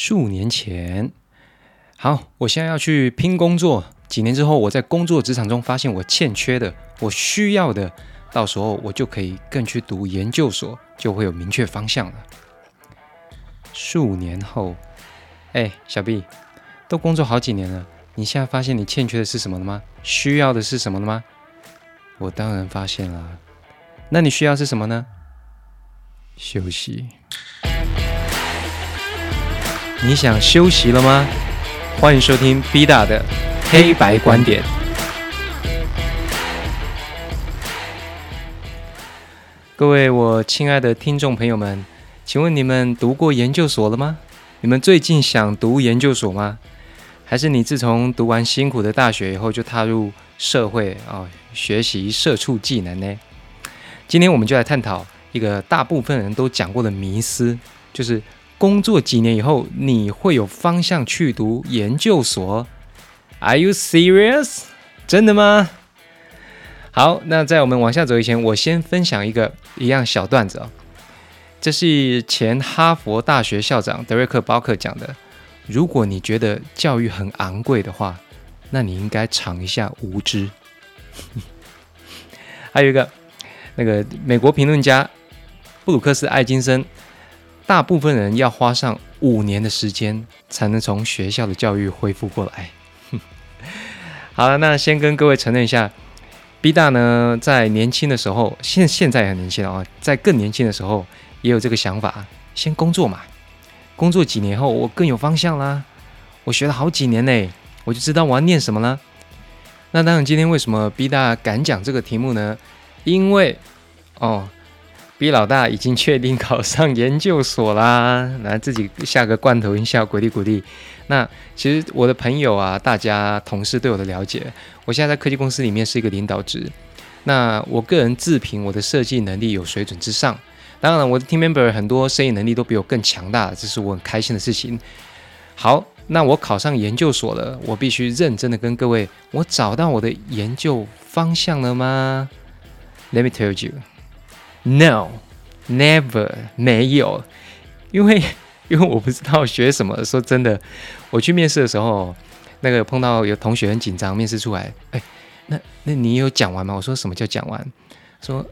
数年前，好，我现在要去拼工作。几年之后，我在工作职场中发现我欠缺的，我需要的，到时候我就可以更去读研究所，就会有明确方向了。数年后，哎，小 B，都工作好几年了，你现在发现你欠缺的是什么了吗？需要的是什么了吗？我当然发现了。那你需要是什么呢？休息。你想休息了吗？欢迎收听 B 大的黑白观点。各位我亲爱的听众朋友们，请问你们读过研究所了吗？你们最近想读研究所吗？还是你自从读完辛苦的大学以后就踏入社会啊，学习社畜技能呢？今天我们就来探讨一个大部分人都讲过的迷思，就是。工作几年以后，你会有方向去读研究所？Are you serious？真的吗？好，那在我们往下走以前，我先分享一个一样小段子哦。这是前哈佛大学校长德瑞克·鲍克讲的。如果你觉得教育很昂贵的话，那你应该尝一下无知。还有一个，那个美国评论家布鲁克斯·艾金森。大部分人要花上五年的时间才能从学校的教育恢复过来。好了，那先跟各位承认一下，B 大呢在年轻的时候，现现在也很年轻啊，在更年轻的时候也有这个想法，先工作嘛。工作几年后，我更有方向啦。我学了好几年嘞，我就知道我要念什么了。那当然，今天为什么 B 大敢讲这个题目呢？因为哦。B 老大已经确定考上研究所啦，来自己下个罐头音效鼓励鼓励。那其实我的朋友啊，大家同事对我的了解，我现在在科技公司里面是一个领导职。那我个人自评我的设计能力有水准之上，当然了，我的 team member 很多生意能力都比我更强大，这是我很开心的事情。好，那我考上研究所了，我必须认真的跟各位，我找到我的研究方向了吗？Let me tell you。No, never 没有，因为 因为我不知道学什么。说真的，我去面试的时候，那个碰到有同学很紧张，面试出来，哎，那那你有讲完吗？我说什么叫讲完？说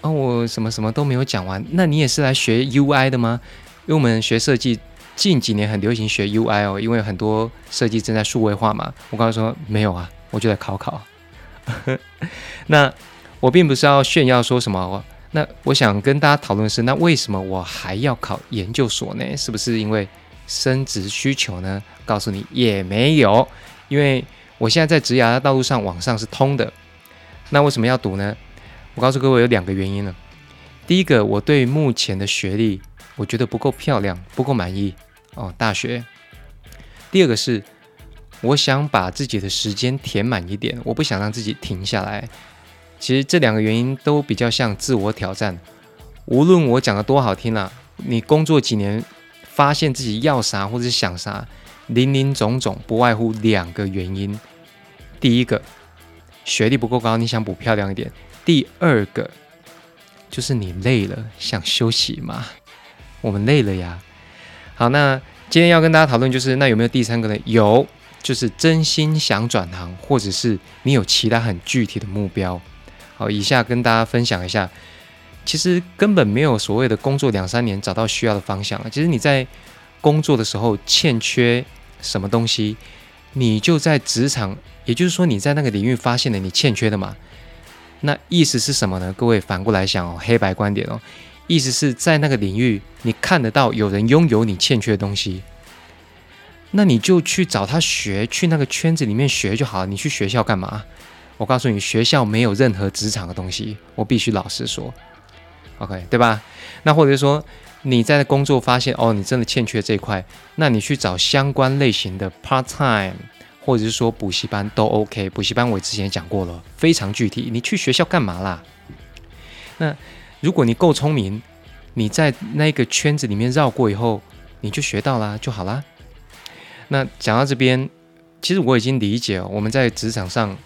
哦，我什么什么都没有讲完。那你也是来学 UI 的吗？因为我们学设计近几年很流行学 UI 哦，因为很多设计正在数位化嘛。我刚刚说没有啊，我就来考考。那我并不是要炫耀说什么。那我想跟大家讨论的是，那为什么我还要考研究所呢？是不是因为升职需求呢？告诉你也没有，因为我现在在职涯的道路上往上是通的。那为什么要读呢？我告诉各位有两个原因了。第一个，我对目前的学历我觉得不够漂亮，不够满意哦，大学。第二个是，我想把自己的时间填满一点，我不想让自己停下来。其实这两个原因都比较像自我挑战。无论我讲的多好听啦，你工作几年，发现自己要啥或者想啥，林林总总不外乎两个原因。第一个，学历不够高，你想补漂亮一点；第二个，就是你累了，想休息嘛。我们累了呀。好，那今天要跟大家讨论就是，那有没有第三个呢？有，就是真心想转行，或者是你有其他很具体的目标。以下跟大家分享一下，其实根本没有所谓的工作两三年找到需要的方向。其实你在工作的时候欠缺什么东西，你就在职场，也就是说你在那个领域发现了你欠缺的嘛。那意思是什么呢？各位反过来想哦，黑白观点哦，意思是在那个领域你看得到有人拥有你欠缺的东西，那你就去找他学，去那个圈子里面学就好了。你去学校干嘛？我告诉你，学校没有任何职场的东西，我必须老实说，OK，对吧？那或者说你在工作发现哦，你真的欠缺这一块，那你去找相关类型的 part time，或者是说补习班都 OK。补习班我之前讲过了，非常具体。你去学校干嘛啦？那如果你够聪明，你在那个圈子里面绕过以后，你就学到啦，就好啦。那讲到这边，其实我已经理解了，我们在职场上。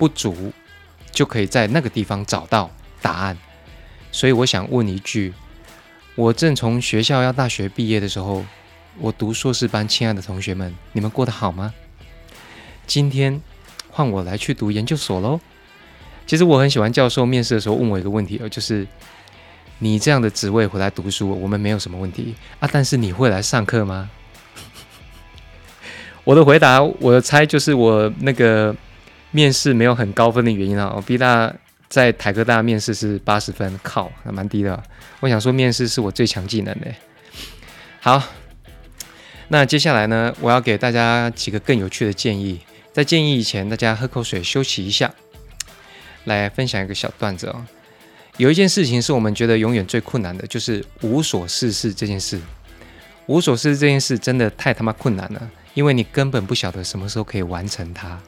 不足，就可以在那个地方找到答案。所以我想问一句：我正从学校要大学毕业的时候，我读硕士班，亲爱的同学们，你们过得好吗？今天换我来去读研究所喽。其实我很喜欢教授面试的时候问我一个问题哦，就是你这样的职位回来读书，我们没有什么问题啊，但是你会来上课吗？我的回答，我的猜就是我那个面试没有很高分的原因啊。我 B 大在台科大面试是八十分，靠，还蛮低的。我想说面试是我最强技能的。好，那接下来呢，我要给大家几个更有趣的建议。在建议以前，大家喝口水休息一下，来分享一个小段子哦。有一件事情是我们觉得永远最困难的，就是无所事事这件事。无所事事这件事真的太他妈困难了。因为你根本不晓得什么时候可以完成它。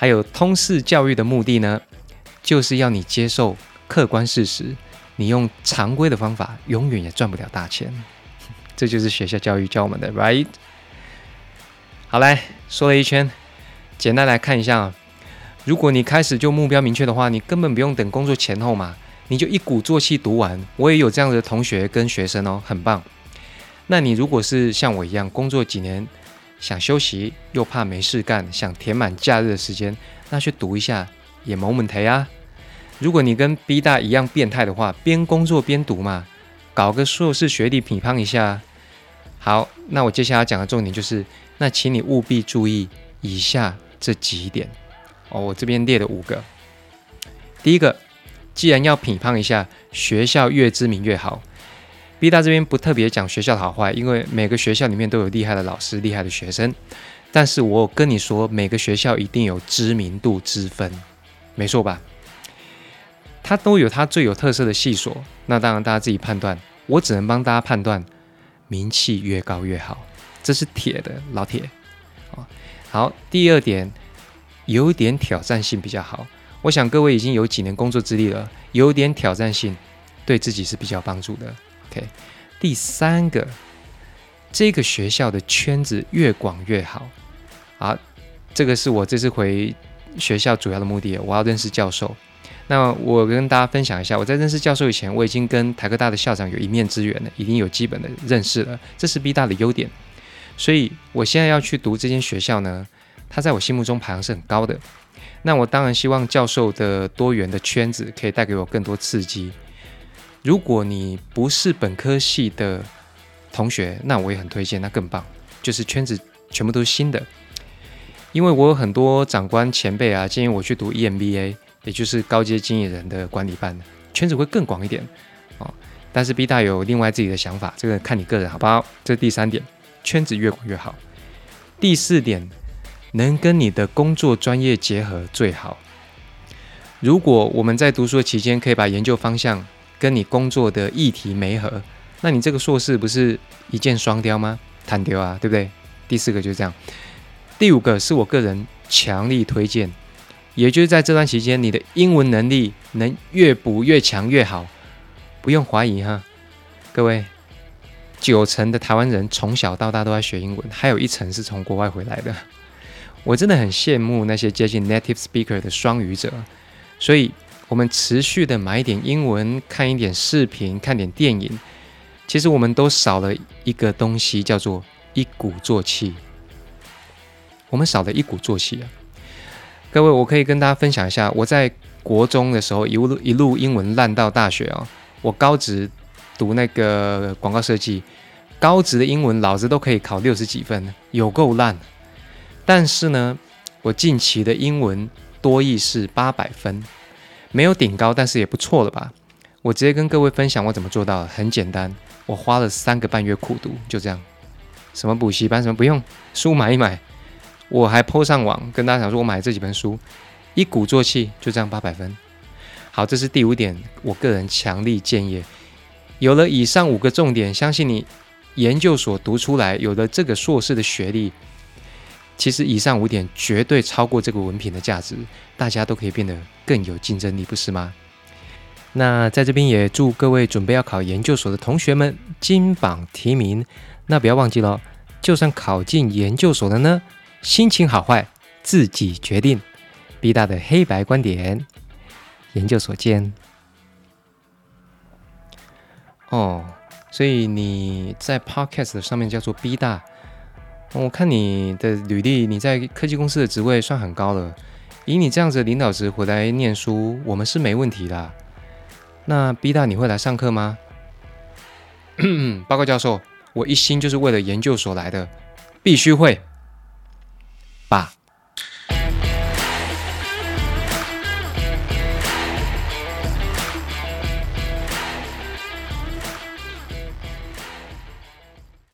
还有通识教育的目的呢，就是要你接受客观事实。你用常规的方法，永远也赚不了大钱。这就是学校教育教我们的，right？好来说了一圈，简单来看一下。如果你开始就目标明确的话，你根本不用等工作前后嘛，你就一鼓作气读完。我也有这样的同学跟学生哦，很棒。那你如果是像我一样工作几年，想休息又怕没事干，想填满假日的时间，那去读一下也没问题啊。如果你跟 B 大一样变态的话，边工作边读嘛，搞个硕士学历匹乓一下。好，那我接下来讲的重点就是，那请你务必注意以下这几点哦，我这边列了五个。第一个，既然要匹乓一下，学校越知名越好。B 大这边不特别讲学校的好坏，因为每个学校里面都有厉害的老师、厉害的学生。但是我跟你说，每个学校一定有知名度之分，没错吧？它都有它最有特色的系所。那当然大家自己判断，我只能帮大家判断，名气越高越好，这是铁的，老铁。好，第二点，有点挑战性比较好。我想各位已经有几年工作资历了，有点挑战性对自己是比较帮助的。OK，第三个，这个学校的圈子越广越好。好，这个是我这次回学校主要的目的，我要认识教授。那我跟大家分享一下，我在认识教授以前，我已经跟台科大的校长有一面之缘了，已经有基本的认识了，这是 B 大的优点。所以我现在要去读这间学校呢，它在我心目中排行是很高的。那我当然希望教授的多元的圈子可以带给我更多刺激。如果你不是本科系的同学，那我也很推荐，那更棒，就是圈子全部都是新的。因为我有很多长官前辈啊，建议我去读 EMBA，也就是高阶经理人的管理班，圈子会更广一点哦。但是 B 大有另外自己的想法，这个看你个人好不好？这是第三点，圈子越广越好。第四点，能跟你的工作专业结合最好。如果我们在读书的期间可以把研究方向跟你工作的议题没合，那你这个硕士不是一箭双雕吗？弹丢啊，对不对？第四个就是这样。第五个是我个人强力推荐，也就是在这段期间，你的英文能力能越补越强越好，不用怀疑哈。各位，九成的台湾人从小到大都在学英文，还有一成是从国外回来的。我真的很羡慕那些接近 native speaker 的双语者，所以。我们持续的买一点英文，看一点视频，看点电影。其实我们都少了一个东西，叫做一鼓作气。我们少了一鼓作气啊！各位，我可以跟大家分享一下，我在国中的时候一路一路英文烂到大学啊。我高职读那个广告设计，高职的英文老子都可以考六十几分，有够烂。但是呢，我近期的英文多义是八百分。没有顶高，但是也不错了吧？我直接跟各位分享我怎么做到的，很简单，我花了三个半月苦读，就这样。什么补习班什么不用，书买一买，我还铺上网跟大家讲说，我买这几本书，一鼓作气就这样八百分。好，这是第五点，我个人强力建议。有了以上五个重点，相信你研究所读出来，有了这个硕士的学历。其实以上五点绝对超过这个文凭的价值，大家都可以变得更有竞争力，不是吗？那在这边也祝各位准备要考研究所的同学们金榜题名。那不要忘记了，就算考进研究所了呢，心情好坏自己决定。B 大的黑白观点，研究所见。哦，所以你在 Podcast 上面叫做 B 大。我看你的履历，你在科技公司的职位算很高了。以你这样子的领导职回来念书，我们是没问题的。那 B 大你会来上课吗？报告教授，我一心就是为了研究所来的，必须会。